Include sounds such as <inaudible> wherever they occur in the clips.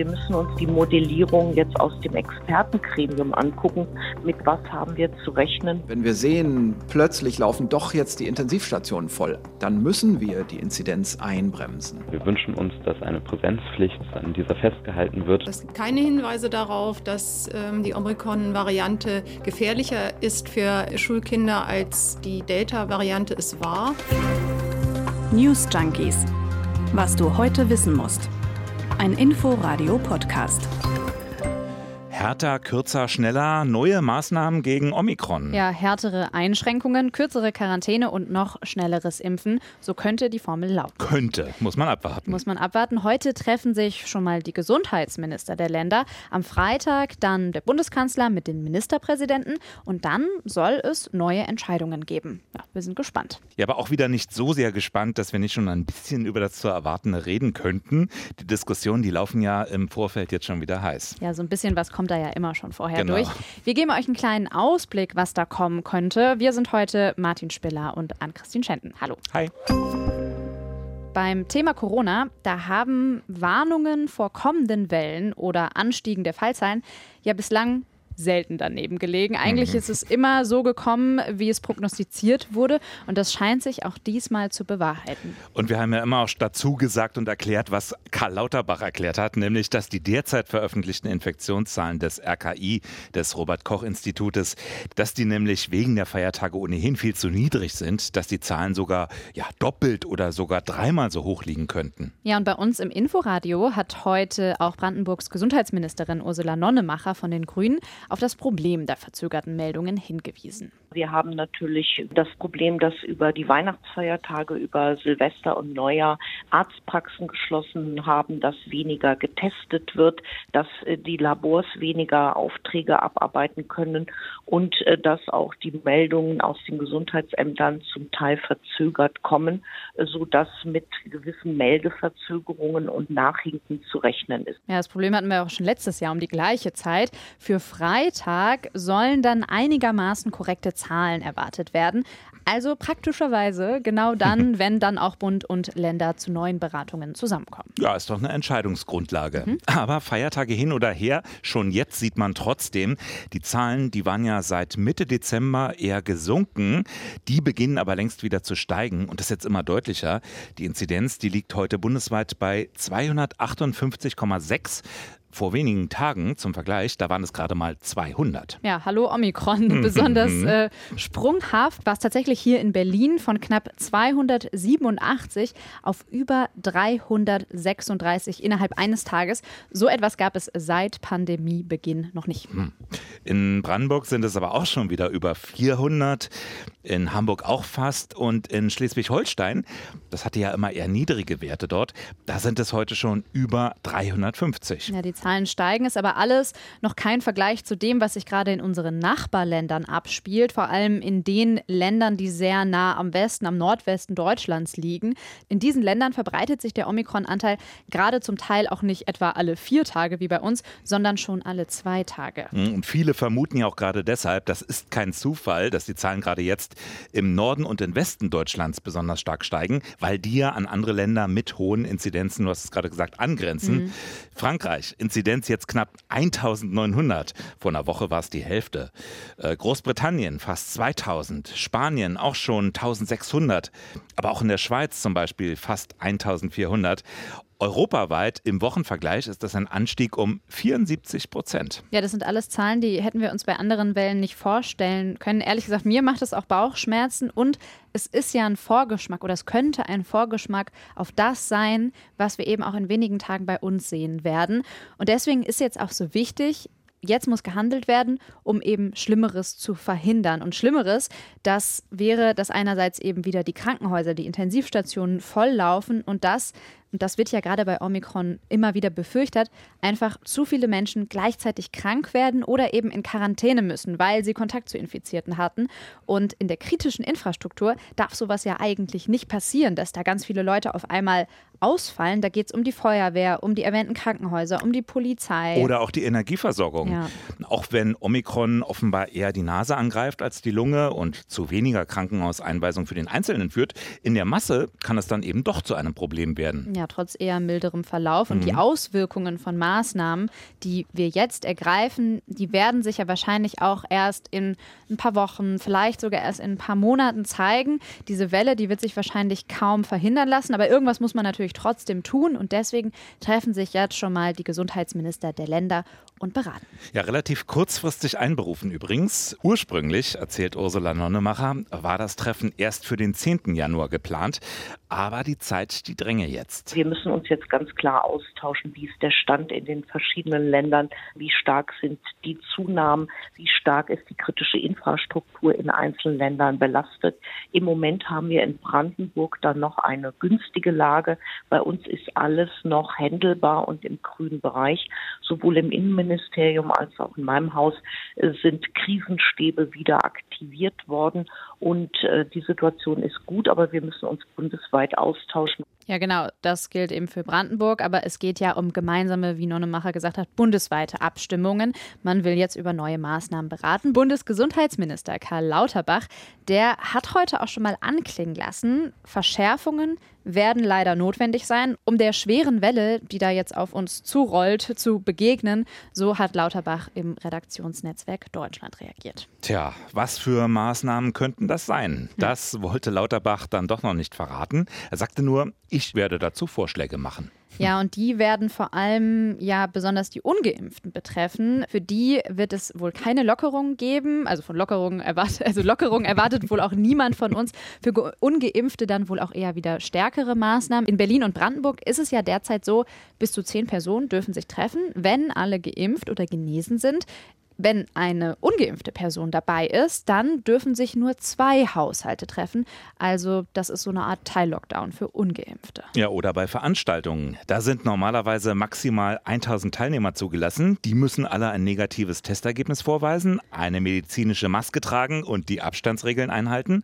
wir müssen uns die Modellierung jetzt aus dem Expertengremium angucken. Mit was haben wir zu rechnen? Wenn wir sehen, plötzlich laufen doch jetzt die Intensivstationen voll, dann müssen wir die Inzidenz einbremsen. Wir wünschen uns, dass eine Präsenzpflicht an dieser festgehalten wird. Es gibt keine Hinweise darauf, dass ähm, die Omikron-Variante gefährlicher ist für Schulkinder als die Delta-Variante es war. News Junkies. Was du heute wissen musst. Ein Info-Radio-Podcast. Härter, kürzer, schneller, neue Maßnahmen gegen Omikron. Ja, härtere Einschränkungen, kürzere Quarantäne und noch schnelleres Impfen. So könnte die Formel lauten. Könnte, muss man abwarten. Muss man abwarten. Heute treffen sich schon mal die Gesundheitsminister der Länder. Am Freitag dann der Bundeskanzler mit den Ministerpräsidenten. Und dann soll es neue Entscheidungen geben. Ja, wir sind gespannt. Ja, aber auch wieder nicht so sehr gespannt, dass wir nicht schon ein bisschen über das zu erwartende reden könnten. Die Diskussionen, die laufen ja im Vorfeld jetzt schon wieder heiß. Ja, so ein bisschen was kommt da ja immer schon vorher Genau. durch. Wir geben euch einen kleinen Ausblick, was da kommen könnte. Wir sind heute Martin Spiller und Ann-Christine Schenten. Hallo. Hi. Beim Thema Corona, da haben Warnungen vor kommenden Wellen oder Anstiegen der Fallzahlen ja bislang selten daneben gelegen. Eigentlich ist es immer so gekommen, wie es prognostiziert wurde. Und das scheint sich auch diesmal zu bewahrheiten. Und wir haben ja immer auch dazu gesagt und erklärt, was Karl Lauterbach erklärt hat, nämlich, dass die derzeit veröffentlichten Infektionszahlen des RKI, des Robert-Koch-Institutes, dass die nämlich wegen der Feiertage ohnehin viel zu niedrig sind, dass die Zahlen sogar ja, doppelt oder sogar dreimal so hoch liegen könnten. Ja, und bei uns im Inforadio hat heute auch Brandenburgs Gesundheitsministerin Ursula Nonnemacher von den Grünen auf das Problem der verzögerten Meldungen hingewiesen. Wir haben natürlich das Problem, dass über die Weihnachtsfeiertage, über Silvester und Neujahr Arztpraxen geschlossen haben, dass weniger getestet wird, dass äh, die Labors weniger Aufträge abarbeiten können und äh, dass auch die Meldungen aus den Gesundheitsämtern zum Teil verzögert kommen, äh, sodass mit gewissen Meldeverzögerungen und Nachhinken zu rechnen ist. Ja, das Problem hatten wir auch schon letztes Jahr um die gleiche Zeit. Für Freitag sollen dann einigermaßen korrekte Zahlen erwartet werden. Also praktischerweise genau dann, <laughs> wenn dann auch Bund und Länder zu neuen Beratungen zusammenkommen. Ja, ist doch eine Entscheidungsgrundlage. Aber Feiertage hin oder her, schon jetzt sieht man trotzdem, die Zahlen, die waren ja seit Mitte Dezember eher gesunken. Die beginnen aber längst wieder zu steigen und das ist jetzt immer deutlicher. Die Inzidenz, die liegt heute bundesweit bei 258,6. Vor wenigen Tagen zum Vergleich, da waren es gerade mal 200. Ja, hallo Omikron. <laughs> Besonders äh, sprunghaft war es tatsächlich hier in Berlin von knapp 287 auf über 336 innerhalb eines Tages. So etwas gab es seit Pandemiebeginn noch nicht. In Brandenburg sind es aber auch schon wieder über 400, in Hamburg auch fast und in Schleswig-Holstein, das hatte ja immer eher niedrige Werte dort, da sind es heute schon über 350. Ja, die Zahlen steigen, ist aber alles noch kein Vergleich zu dem, was sich gerade in unseren Nachbarländern abspielt, vor allem in den Ländern, die sehr nah am Westen, am Nordwesten Deutschlands liegen. In diesen Ländern verbreitet sich der Omikron-Anteil gerade zum Teil auch nicht etwa alle vier Tage wie bei uns, sondern schon alle zwei Tage. Und viele vermuten ja auch gerade deshalb, das ist kein Zufall, dass die Zahlen gerade jetzt im Norden und im Westen Deutschlands besonders stark steigen, weil die ja an andere Länder mit hohen Inzidenzen, du hast es gerade gesagt, angrenzen. Frankreich, Inzidenz jetzt knapp 1900. Vor einer Woche war es die Hälfte. Äh, Großbritannien fast 2000. Spanien auch schon 1600. Aber auch in der Schweiz zum Beispiel fast 1400. Europaweit im Wochenvergleich ist das ein Anstieg um 74 Prozent. Ja, das sind alles Zahlen, die hätten wir uns bei anderen Wellen nicht vorstellen können. Ehrlich gesagt, mir macht es auch Bauchschmerzen und es ist ja ein Vorgeschmack oder es könnte ein Vorgeschmack auf das sein, was wir eben auch in wenigen Tagen bei uns sehen werden. Und deswegen ist jetzt auch so wichtig, Jetzt muss gehandelt werden, um eben Schlimmeres zu verhindern. Und Schlimmeres, das wäre, dass einerseits eben wieder die Krankenhäuser, die Intensivstationen volllaufen und das, und das wird ja gerade bei Omikron immer wieder befürchtet, einfach zu viele Menschen gleichzeitig krank werden oder eben in Quarantäne müssen, weil sie Kontakt zu Infizierten hatten. Und in der kritischen Infrastruktur darf sowas ja eigentlich nicht passieren, dass da ganz viele Leute auf einmal ausfallen. Da geht es um die Feuerwehr, um die erwähnten Krankenhäuser, um die Polizei. Oder auch die Energieversorgung. Ja. Auch wenn Omikron offenbar eher die Nase angreift als die Lunge und zu weniger Krankenhauseinweisung für den Einzelnen führt, in der Masse kann es dann eben doch zu einem Problem werden. Ja, ja, trotz eher milderem Verlauf. Und mhm. die Auswirkungen von Maßnahmen, die wir jetzt ergreifen, die werden sich ja wahrscheinlich auch erst in ein paar Wochen, vielleicht sogar erst in ein paar Monaten zeigen. Diese Welle, die wird sich wahrscheinlich kaum verhindern lassen, aber irgendwas muss man natürlich trotzdem tun. Und deswegen treffen sich jetzt schon mal die Gesundheitsminister der Länder und beraten. Ja, relativ kurzfristig einberufen übrigens. Ursprünglich, erzählt Ursula Nonnemacher, war das Treffen erst für den 10. Januar geplant. Aber die Zeit, die dränge jetzt. Wir müssen uns jetzt ganz klar austauschen, wie ist der Stand in den verschiedenen Ländern, wie stark sind die Zunahmen, wie stark ist die kritische Infrastruktur in einzelnen Ländern belastet. Im Moment haben wir in Brandenburg dann noch eine günstige Lage. Bei uns ist alles noch händelbar und im grünen Bereich. Sowohl im Innenministerium als auch in meinem Haus äh, sind Krisenstäbe wieder aktiviert worden und äh, die Situation ist gut, aber wir müssen uns bundesweit austauschen. Ja, genau, das gilt eben für Brandenburg, aber es geht ja um gemeinsame, wie Nonnemacher gesagt hat, bundesweite Abstimmungen. Man will jetzt über neue Maßnahmen beraten. Bundesgesundheitsminister Karl Lauterbach, der hat heute auch schon mal anklingen lassen, Verschärfungen werden leider notwendig sein, um der schweren Welle, die da jetzt auf uns zurollt, zu begegnen. So hat Lauterbach im Redaktionsnetzwerk Deutschland reagiert. Tja, was für Maßnahmen könnten das sein? Hm. Das wollte Lauterbach dann doch noch nicht verraten. Er sagte nur, ich werde dazu Vorschläge machen. Ja, und die werden vor allem ja besonders die Ungeimpften betreffen. Für die wird es wohl keine Lockerung geben. Also von Lockerungen erwartet, <laughs> also Lockerung erwartet wohl auch niemand von uns. Für Ungeimpfte dann wohl auch eher wieder stärkere Maßnahmen. In Berlin und Brandenburg ist es ja derzeit so, bis zu zehn Personen dürfen sich treffen, wenn alle geimpft oder genesen sind. Wenn eine ungeimpfte Person dabei ist, dann dürfen sich nur zwei Haushalte treffen. Also das ist so eine Art Teil-Lockdown für ungeimpfte. Ja, oder bei Veranstaltungen. Da sind normalerweise maximal 1000 Teilnehmer zugelassen. Die müssen alle ein negatives Testergebnis vorweisen, eine medizinische Maske tragen und die Abstandsregeln einhalten.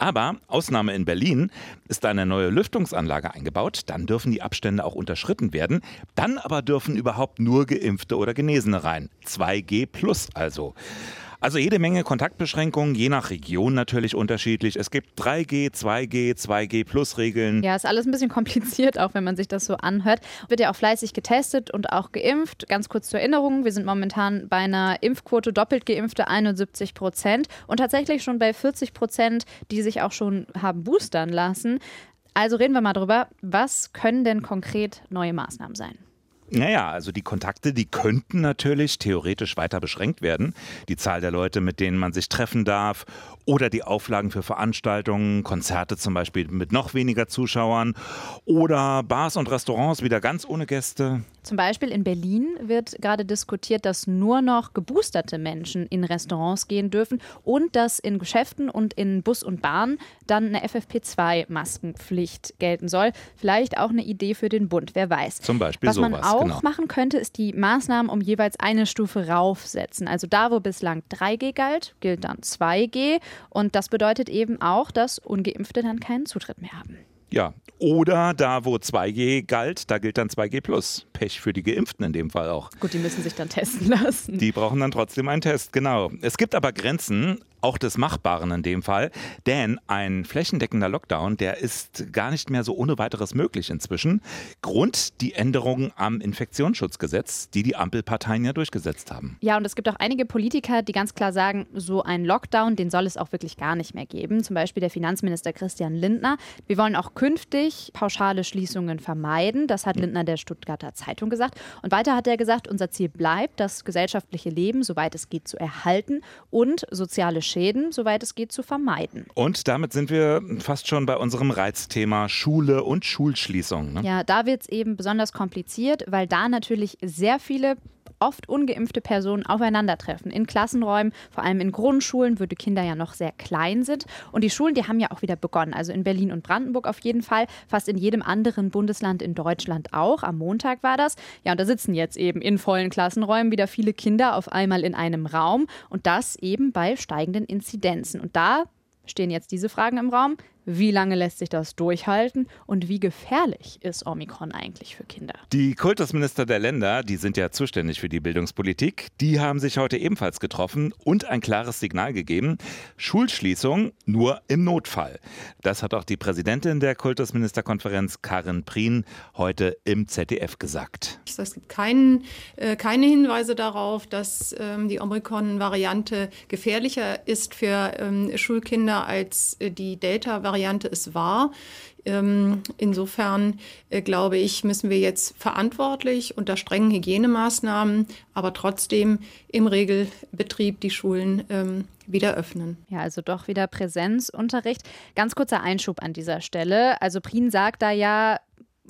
Aber Ausnahme in Berlin ist eine neue Lüftungsanlage eingebaut. Dann dürfen die Abstände auch unterschritten werden. Dann aber dürfen überhaupt nur Geimpfte oder Genesene rein. 2G plus also. Also jede Menge Kontaktbeschränkungen, je nach Region natürlich unterschiedlich. Es gibt 3G, 2G, 2G Plus Regeln. Ja, ist alles ein bisschen kompliziert, auch wenn man sich das so anhört. Wird ja auch fleißig getestet und auch geimpft. Ganz kurz zur Erinnerung, wir sind momentan bei einer Impfquote doppelt geimpfte 71 Prozent und tatsächlich schon bei 40 Prozent, die sich auch schon haben boostern lassen. Also reden wir mal drüber, was können denn konkret neue Maßnahmen sein? Naja, also die Kontakte, die könnten natürlich theoretisch weiter beschränkt werden. Die Zahl der Leute, mit denen man sich treffen darf oder die Auflagen für Veranstaltungen, Konzerte zum Beispiel mit noch weniger Zuschauern oder Bars und Restaurants wieder ganz ohne Gäste. Zum Beispiel in Berlin wird gerade diskutiert, dass nur noch geboosterte Menschen in Restaurants gehen dürfen und dass in Geschäften und in Bus und Bahn dann eine FFP2-Maskenpflicht gelten soll. Vielleicht auch eine Idee für den Bund, wer weiß. Zum Beispiel Was sowas, man auch genau. machen könnte, ist die Maßnahmen um jeweils eine Stufe raufsetzen. Also da, wo bislang 3G galt, gilt dann 2G. Und das bedeutet eben auch, dass Ungeimpfte dann keinen Zutritt mehr haben. Ja, oder da, wo 2G galt, da gilt dann 2G plus. Pech für die Geimpften in dem Fall auch. Gut, die müssen sich dann testen lassen. Die brauchen dann trotzdem einen Test, genau. Es gibt aber Grenzen, auch des Machbaren in dem Fall, denn ein flächendeckender Lockdown, der ist gar nicht mehr so ohne weiteres möglich inzwischen. Grund die Änderungen am Infektionsschutzgesetz, die die Ampelparteien ja durchgesetzt haben. Ja, und es gibt auch einige Politiker, die ganz klar sagen, so ein Lockdown, den soll es auch wirklich gar nicht mehr geben. Zum Beispiel der Finanzminister Christian Lindner. Wir wollen auch künftig pauschale Schließungen vermeiden. Das hat Lindner der Stuttgarter Zeitung gesagt. Und weiter hat er gesagt, unser Ziel bleibt, das gesellschaftliche Leben, soweit es geht, zu erhalten und soziale Schäden, soweit es geht, zu vermeiden. Und damit sind wir fast schon bei unserem Reizthema Schule und Schulschließung. Ne? Ja, da wird es eben besonders kompliziert, weil da natürlich sehr viele oft ungeimpfte Personen aufeinandertreffen. In Klassenräumen, vor allem in Grundschulen, wo die Kinder ja noch sehr klein sind. Und die Schulen, die haben ja auch wieder begonnen. Also in Berlin und Brandenburg auf jeden Fall, fast in jedem anderen Bundesland in Deutschland auch. Am Montag war das. Ja, und da sitzen jetzt eben in vollen Klassenräumen wieder viele Kinder auf einmal in einem Raum. Und das eben bei steigenden Inzidenzen. Und da stehen jetzt diese Fragen im Raum. Wie lange lässt sich das durchhalten und wie gefährlich ist Omikron eigentlich für Kinder? Die Kultusminister der Länder, die sind ja zuständig für die Bildungspolitik, die haben sich heute ebenfalls getroffen und ein klares Signal gegeben. Schulschließung nur im Notfall. Das hat auch die Präsidentin der Kultusministerkonferenz, Karin Prien, heute im ZDF gesagt. Es gibt kein, äh, keine Hinweise darauf, dass ähm, die Omikron-Variante gefährlicher ist für ähm, Schulkinder als äh, die Delta-Variante Variante es war. Ähm, insofern äh, glaube ich, müssen wir jetzt verantwortlich unter strengen Hygienemaßnahmen, aber trotzdem im Regelbetrieb die Schulen ähm, wieder öffnen. Ja, also doch wieder Präsenzunterricht. Ganz kurzer Einschub an dieser Stelle. Also Prien sagt da ja,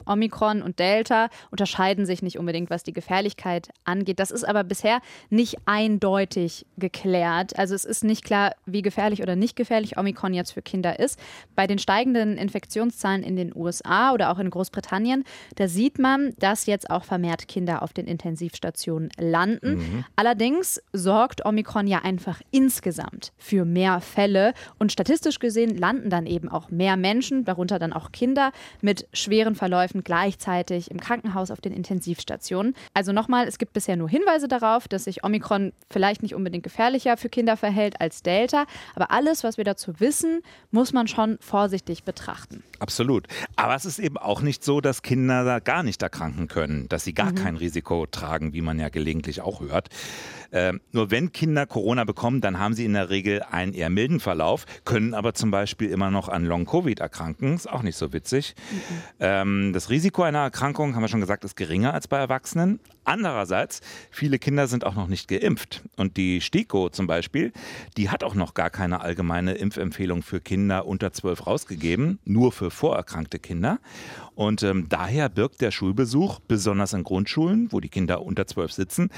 Omikron und Delta unterscheiden sich nicht unbedingt, was die Gefährlichkeit angeht. Das ist aber bisher nicht eindeutig geklärt. Also es ist nicht klar, wie gefährlich oder nicht gefährlich Omikron jetzt für Kinder ist. Bei den steigenden Infektionszahlen in den USA oder auch in Großbritannien, da sieht man, dass jetzt auch vermehrt Kinder auf den Intensivstationen landen. Mhm. Allerdings sorgt Omikron ja einfach insgesamt für mehr Fälle und statistisch gesehen landen dann eben auch mehr Menschen, darunter dann auch Kinder mit schweren Verläufen Verläufen gleichzeitig im Krankenhaus auf den Intensivstationen. Also nochmal, es gibt bisher nur Hinweise darauf, dass sich Omikron vielleicht nicht unbedingt gefährlicher für Kinder verhält als Delta. Aber alles, was wir dazu wissen, muss man schon vorsichtig betrachten. Absolut. Aber es ist eben auch nicht so, dass Kinder da gar nicht erkranken können, dass sie gar mhm. kein Risiko tragen, wie man ja gelegentlich auch hört. Äh, nur wenn Kinder Corona bekommen, dann haben sie in der Regel einen eher milden Verlauf, können aber zum Beispiel immer noch an Long-Covid erkranken. Ist auch nicht so witzig. Mhm. Ähm, das Risiko einer Erkrankung, haben wir schon gesagt, ist geringer als bei Erwachsenen. Andererseits, viele Kinder sind auch noch nicht geimpft. Und die STIKO zum Beispiel, die hat auch noch gar keine allgemeine Impfempfehlung für Kinder unter 12 rausgegeben, nur für vorerkrankte Kinder. Und ähm, daher birgt der Schulbesuch, besonders in Grundschulen, wo die Kinder unter 12 sitzen,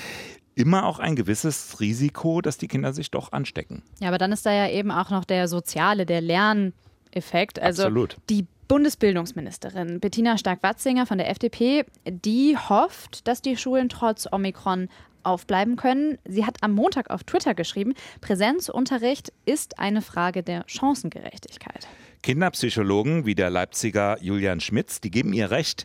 immer auch ein gewisses Risiko, dass die Kinder sich doch anstecken. Ja, aber dann ist da ja eben auch noch der soziale, der Lerneffekt. Also Absolut. die Bundesbildungsministerin Bettina Stark-Watzinger von der FDP, die hofft, dass die Schulen trotz Omikron aufbleiben können. Sie hat am Montag auf Twitter geschrieben, Präsenzunterricht ist eine Frage der Chancengerechtigkeit. Kinderpsychologen wie der Leipziger Julian Schmitz, die geben ihr recht.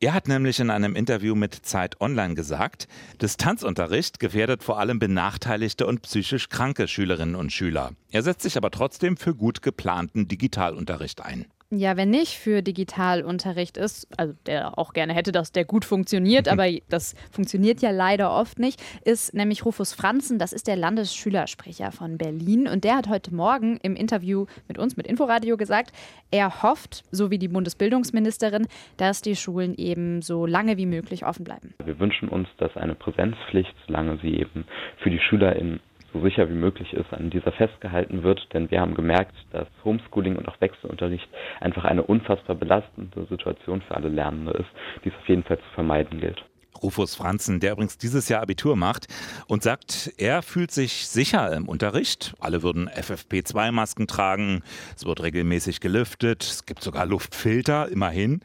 Er hat nämlich in einem Interview mit Zeit Online gesagt, Distanzunterricht gefährdet vor allem benachteiligte und psychisch kranke Schülerinnen und Schüler. Er setzt sich aber trotzdem für gut geplanten Digitalunterricht ein. Ja, wenn nicht für Digitalunterricht ist, also der auch gerne hätte, dass der gut funktioniert, <laughs> aber das funktioniert ja leider oft nicht, ist nämlich Rufus Franzen, das ist der Landesschülersprecher von Berlin und der hat heute Morgen im Interview mit uns, mit Inforadio gesagt, er hofft, so wie die Bundesbildungsministerin, dass die Schulen eben so lange wie möglich offen bleiben. Wir wünschen uns, dass eine Präsenzpflicht, solange sie eben für die SchülerInnen so sicher wie möglich ist, an dieser festgehalten wird. Denn wir haben gemerkt, dass Homeschooling und auch Wechselunterricht einfach eine unfassbar belastende Situation für alle Lernende ist, die es auf jeden Fall zu vermeiden gilt. Rufus Franzen, der übrigens dieses Jahr Abitur macht und sagt, er fühlt sich sicher im Unterricht. Alle würden FFP2-Masken tragen, es wird regelmäßig gelüftet, es gibt sogar Luftfilter, immerhin.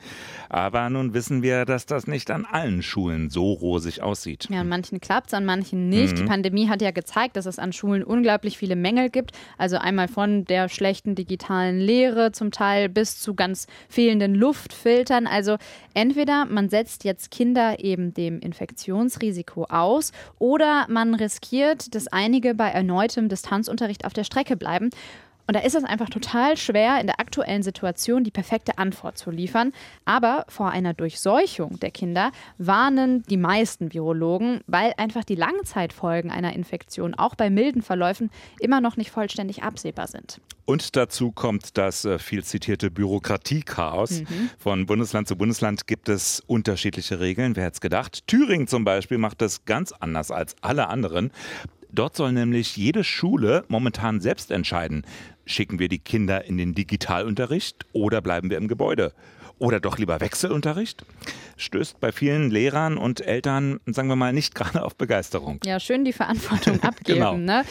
Aber nun wissen wir, dass das nicht an allen Schulen so rosig aussieht. Ja, an manchen klappt es, an manchen nicht. Mhm. Die Pandemie hat ja gezeigt, dass es an Schulen unglaublich viele Mängel gibt. Also einmal von der schlechten digitalen Lehre zum Teil bis zu ganz fehlenden Luftfiltern. Also entweder man setzt jetzt Kinder eben dem Infektionsrisiko aus oder man riskiert, dass einige bei erneutem Distanzunterricht auf der Strecke bleiben. Und da ist es einfach total schwer, in der aktuellen Situation die perfekte Antwort zu liefern. Aber vor einer Durchseuchung der Kinder warnen die meisten Virologen, weil einfach die Langzeitfolgen einer Infektion auch bei milden Verläufen immer noch nicht vollständig absehbar sind. Und dazu kommt das äh, viel zitierte Bürokratiechaos. Mhm. Von Bundesland zu Bundesland gibt es unterschiedliche Regeln. Wer hätte es gedacht? Thüringen zum Beispiel macht das ganz anders als alle anderen. Dort soll nämlich jede Schule momentan selbst entscheiden, schicken wir die Kinder in den Digitalunterricht oder bleiben wir im Gebäude? Oder doch lieber Wechselunterricht? Stößt bei vielen Lehrern und Eltern, sagen wir mal, nicht <laughs> gerade auf Begeisterung. Ja, schön die Verantwortung <laughs> abgeben. genau. ne?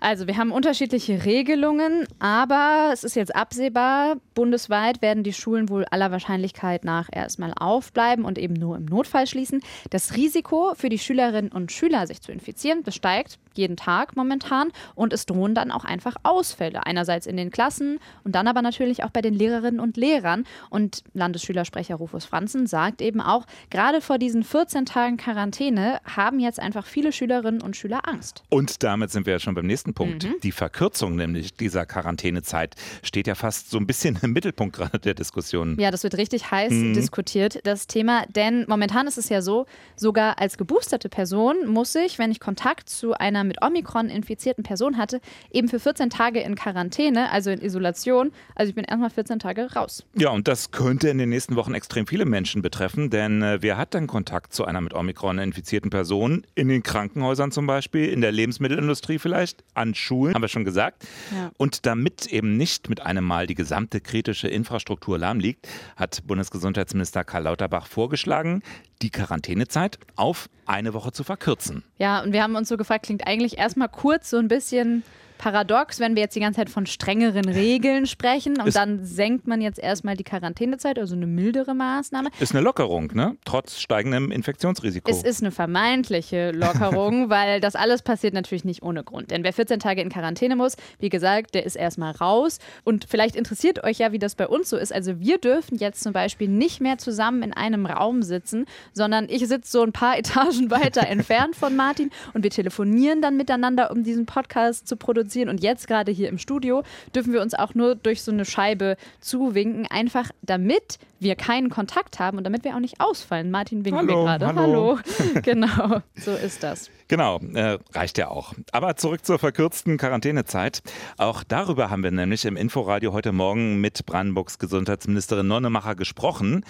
Also wir haben unterschiedliche Regelungen, aber es ist jetzt absehbar, bundesweit werden die Schulen wohl aller Wahrscheinlichkeit nach erstmal aufbleiben und eben nur im Notfall schließen. Das Risiko für die Schülerinnen und Schüler, sich zu infizieren, das steigt jeden Tag momentan und es drohen dann auch einfach Ausfälle. Einerseits in den Klassen und dann aber natürlich auch bei den Lehrerinnen und Lehrern. Und Landesschülersprecher Rufus Franzen sagt eben auch, gerade vor diesen 14 Tagen Quarantäne haben jetzt einfach viele Schülerinnen und Schüler Angst. Und damit sind wir ja schon beim nächsten Punkt. Mhm. Die Verkürzung nämlich dieser Quarantänezeit steht ja fast so ein bisschen im Mittelpunkt gerade der Diskussion. Ja, das wird richtig heiß mhm. diskutiert, das Thema. Denn momentan ist es ja so, sogar als geboosterte Person muss ich, wenn ich Kontakt zu einer mit Omikron infizierten Person hatte, eben für 14 Tage in Quarantäne, also in Isolation. Also ich bin erstmal 14 Tage raus. Ja, und das könnte in den nächsten Wochen extrem viele Menschen betreffen, denn äh, wer hat dann Kontakt zu einer mit Omikron infizierten Person? In den Krankenhäusern zum Beispiel, in der Lebensmittelindustrie vielleicht, an Schulen, haben wir schon gesagt. Ja. Und damit eben nicht mit einem Mal die gesamte kritische Infrastruktur lahmliegt, hat Bundesgesundheitsminister Karl Lauterbach vorgeschlagen, die Quarantänezeit auf eine Woche zu verkürzen. Ja, und wir haben uns so gefragt, klingt eigentlich erstmal kurz so ein bisschen paradox, wenn wir jetzt die ganze Zeit von strengeren <laughs> Regeln sprechen und ist dann senkt man jetzt erstmal die Quarantänezeit, also eine mildere Maßnahme. Ist eine Lockerung, ne? Trotz steigendem Infektionsrisiko. Es ist eine vermeintliche Lockerung, <laughs> weil das alles passiert natürlich nicht ohne Grund. Denn wer 14 Tage in Quarantäne muss, wie gesagt, der ist erstmal raus. Und vielleicht interessiert euch ja, wie das bei uns so ist. Also wir dürfen jetzt zum Beispiel nicht mehr zusammen in einem Raum sitzen, sondern ich sitze so ein paar <laughs> Etagen weiter entfernt von Martin und wir telefonieren dann miteinander, um diesen Podcast zu produzieren produzieren. Und jetzt gerade hier im Studio dürfen wir uns auch nur durch so eine Scheibe zuwinken, einfach damit wir keinen Kontakt haben und damit wir auch nicht ausfallen. Martin winkt hallo, mir gerade. Hallo. hallo. <laughs> <laughs> genau, so ist das. Genau, äh, reicht ja auch. Aber zurück zur verkürzten Quarantänezeit. Auch darüber haben wir nämlich im Inforadio heute Morgen mit Brandenburgs Gesundheitsministerin Nonnemacher gesprochen.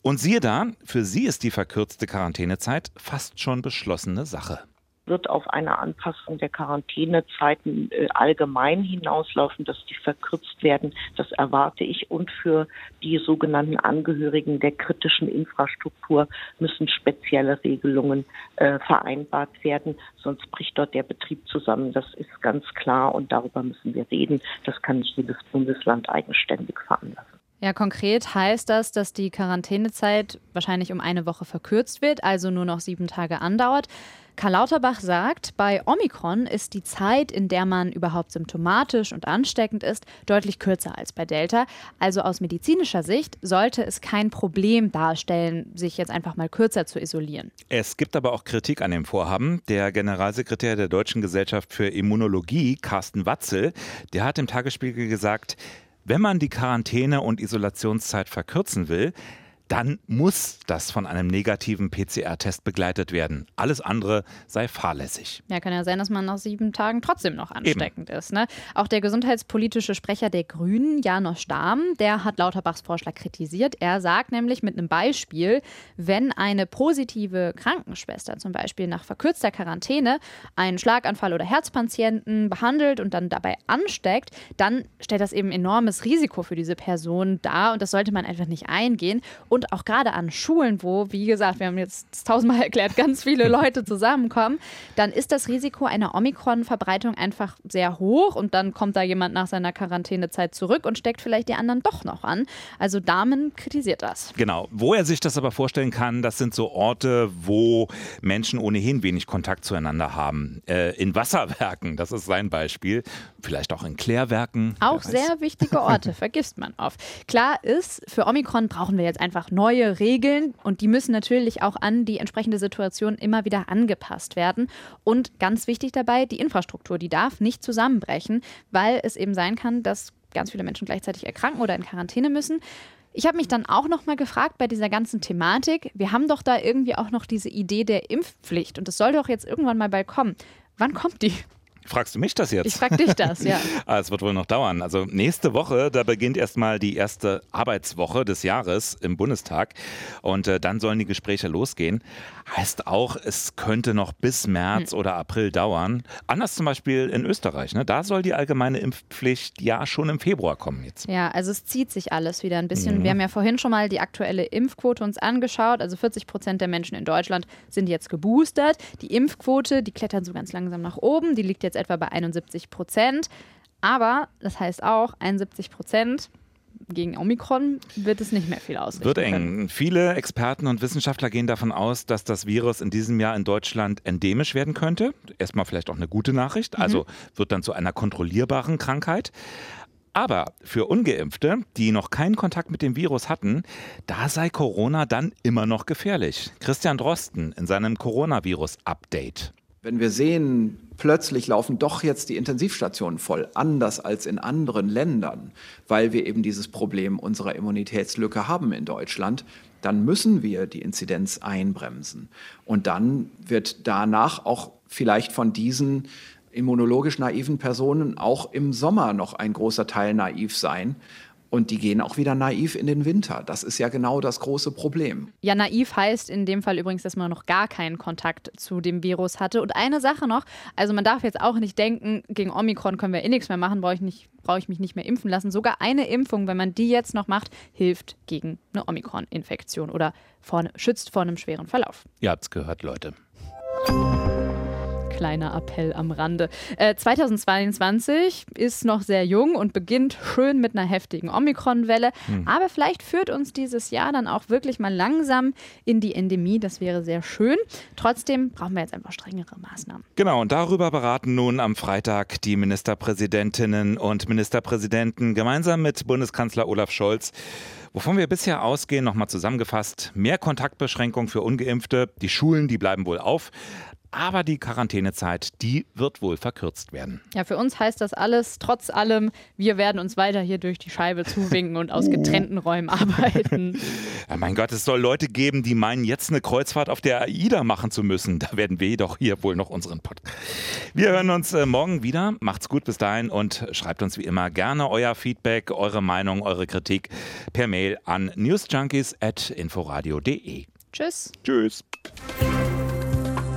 Und siehe da, für sie ist die verkürzte Quarantänezeit fast schon beschlossene Sache wird auf eine Anpassung der Quarantänezeiten äh, allgemein hinauslaufen, dass die verkürzt werden. Das erwarte ich. Und für die sogenannten Angehörigen der kritischen Infrastruktur müssen spezielle Regelungen äh, vereinbart werden. Sonst bricht dort der Betrieb zusammen. Das ist ganz klar. Und darüber müssen wir reden. Das kann nicht jedes Bundesland eigenständig veranlassen. Ja, konkret heißt das, dass die Quarantänezeit wahrscheinlich um eine Woche verkürzt wird, also nur noch sieben Tage andauert. Karl Lauterbach sagt, bei Omikron ist die Zeit, in der man überhaupt symptomatisch und ansteckend ist, deutlich kürzer als bei Delta. Also aus medizinischer Sicht sollte es kein Problem darstellen, sich jetzt einfach mal kürzer zu isolieren. Es gibt aber auch Kritik an dem Vorhaben. Der Generalsekretär der Deutschen Gesellschaft für Immunologie, Carsten Watzel, der hat im Tagesspiegel gesagt, wenn man die Quarantäne- und Isolationszeit verkürzen will, dann muss das von einem negativen PCR-Test begleitet werden. Alles andere sei fahrlässig. Ja, kann ja sein, dass man nach sieben Tagen trotzdem noch ansteckend Eben. ist. Ne? Auch der gesundheitspolitische Sprecher der Grünen, Janos Stahm, der hat Lauterbachs Vorschlag kritisiert. Er sagt nämlich mit einem Beispiel, wenn eine positive Krankenschwester zum Beispiel nach verkürzter Quarantäne einen Schlaganfall oder Herzpatienten behandelt und dann dabei ansteckt, dann stellt das eben enormes Risiko für diese Person dar und das sollte man einfach nicht eingehen. Und und auch gerade an Schulen, wo, wie gesagt, wir haben jetzt tausendmal erklärt, ganz viele Leute <laughs> zusammenkommen, dann ist das Risiko einer Omikron-Verbreitung einfach sehr hoch und dann kommt da jemand nach seiner Quarantänezeit zurück und steckt vielleicht die anderen doch noch an. Also Damen kritisiert das. Genau. Wo er sich das aber vorstellen kann, das sind so Orte, wo Menschen ohnehin wenig Kontakt zueinander haben. Äh, in Wasserwerken, das ist sein Beispiel. Vielleicht auch in Klärwerken. Auch sehr wichtige Orte, <laughs> vergisst man oft. Klar ist, für Omikron brauchen wir jetzt einfach neue Regeln und die müssen natürlich auch an die entsprechende Situation immer wieder angepasst werden. Und ganz wichtig dabei, die Infrastruktur, die darf nicht zusammenbrechen, weil es eben sein kann, dass ganz viele Menschen gleichzeitig erkranken oder in Quarantäne müssen. Ich habe mich dann auch noch mal gefragt bei dieser ganzen Thematik, wir haben doch da irgendwie auch noch diese Idee der Impfpflicht und das soll doch jetzt irgendwann mal bald kommen. Wann kommt die? Fragst du mich das jetzt? Ich frag dich das, ja. <laughs> ah, es wird wohl noch dauern. Also nächste Woche, da beginnt erstmal die erste Arbeitswoche des Jahres im Bundestag und äh, dann sollen die Gespräche losgehen. Heißt auch, es könnte noch bis März hm. oder April dauern. Anders zum Beispiel in Österreich. Ne? Da soll die allgemeine Impfpflicht ja schon im Februar kommen jetzt. Ja, also es zieht sich alles wieder ein bisschen. Mhm. Wir haben ja vorhin schon mal die aktuelle Impfquote uns angeschaut. Also 40 Prozent der Menschen in Deutschland sind jetzt geboostert. Die Impfquote, die klettert so ganz langsam nach oben. Die liegt jetzt etwa bei 71 Prozent. Aber das heißt auch, 71 Prozent gegen Omikron wird es nicht mehr viel ausrichten. Wird eng. Können. Viele Experten und Wissenschaftler gehen davon aus, dass das Virus in diesem Jahr in Deutschland endemisch werden könnte. Erstmal vielleicht auch eine gute Nachricht. Also mhm. wird dann zu einer kontrollierbaren Krankheit. Aber für ungeimpfte, die noch keinen Kontakt mit dem Virus hatten, da sei Corona dann immer noch gefährlich. Christian Drosten in seinem Coronavirus-Update. Wenn wir sehen, plötzlich laufen doch jetzt die Intensivstationen voll, anders als in anderen Ländern, weil wir eben dieses Problem unserer Immunitätslücke haben in Deutschland, dann müssen wir die Inzidenz einbremsen. Und dann wird danach auch vielleicht von diesen immunologisch naiven Personen auch im Sommer noch ein großer Teil naiv sein. Und die gehen auch wieder naiv in den Winter. Das ist ja genau das große Problem. Ja, naiv heißt in dem Fall übrigens, dass man noch gar keinen Kontakt zu dem Virus hatte. Und eine Sache noch, also man darf jetzt auch nicht denken, gegen Omikron können wir eh nichts mehr machen, brauche ich, nicht, brauche ich mich nicht mehr impfen lassen. Sogar eine Impfung, wenn man die jetzt noch macht, hilft gegen eine Omikron-Infektion oder vor, schützt vor einem schweren Verlauf. Ihr habt es gehört, Leute kleiner Appell am Rande. Äh, 2022 ist noch sehr jung und beginnt schön mit einer heftigen Omikron-Welle. Hm. Aber vielleicht führt uns dieses Jahr dann auch wirklich mal langsam in die Endemie. Das wäre sehr schön. Trotzdem brauchen wir jetzt einfach strengere Maßnahmen. Genau, und darüber beraten nun am Freitag die Ministerpräsidentinnen und Ministerpräsidenten gemeinsam mit Bundeskanzler Olaf Scholz. Wovon wir bisher ausgehen, nochmal zusammengefasst, mehr Kontaktbeschränkung für ungeimpfte, die Schulen, die bleiben wohl auf, aber die Quarantänezeit, die wird wohl verkürzt werden. Ja, für uns heißt das alles, trotz allem, wir werden uns weiter hier durch die Scheibe zuwinken und aus <laughs> getrennten Räumen arbeiten. <laughs> Ja, mein Gott, es soll Leute geben, die meinen, jetzt eine Kreuzfahrt auf der AIDA machen zu müssen. Da werden wir jedoch hier wohl noch unseren Podcast. Wir hören uns äh, morgen wieder. Macht's gut bis dahin und schreibt uns wie immer gerne euer Feedback, eure Meinung, eure Kritik per Mail an newsjunkies.inforadio.de. Tschüss. Tschüss.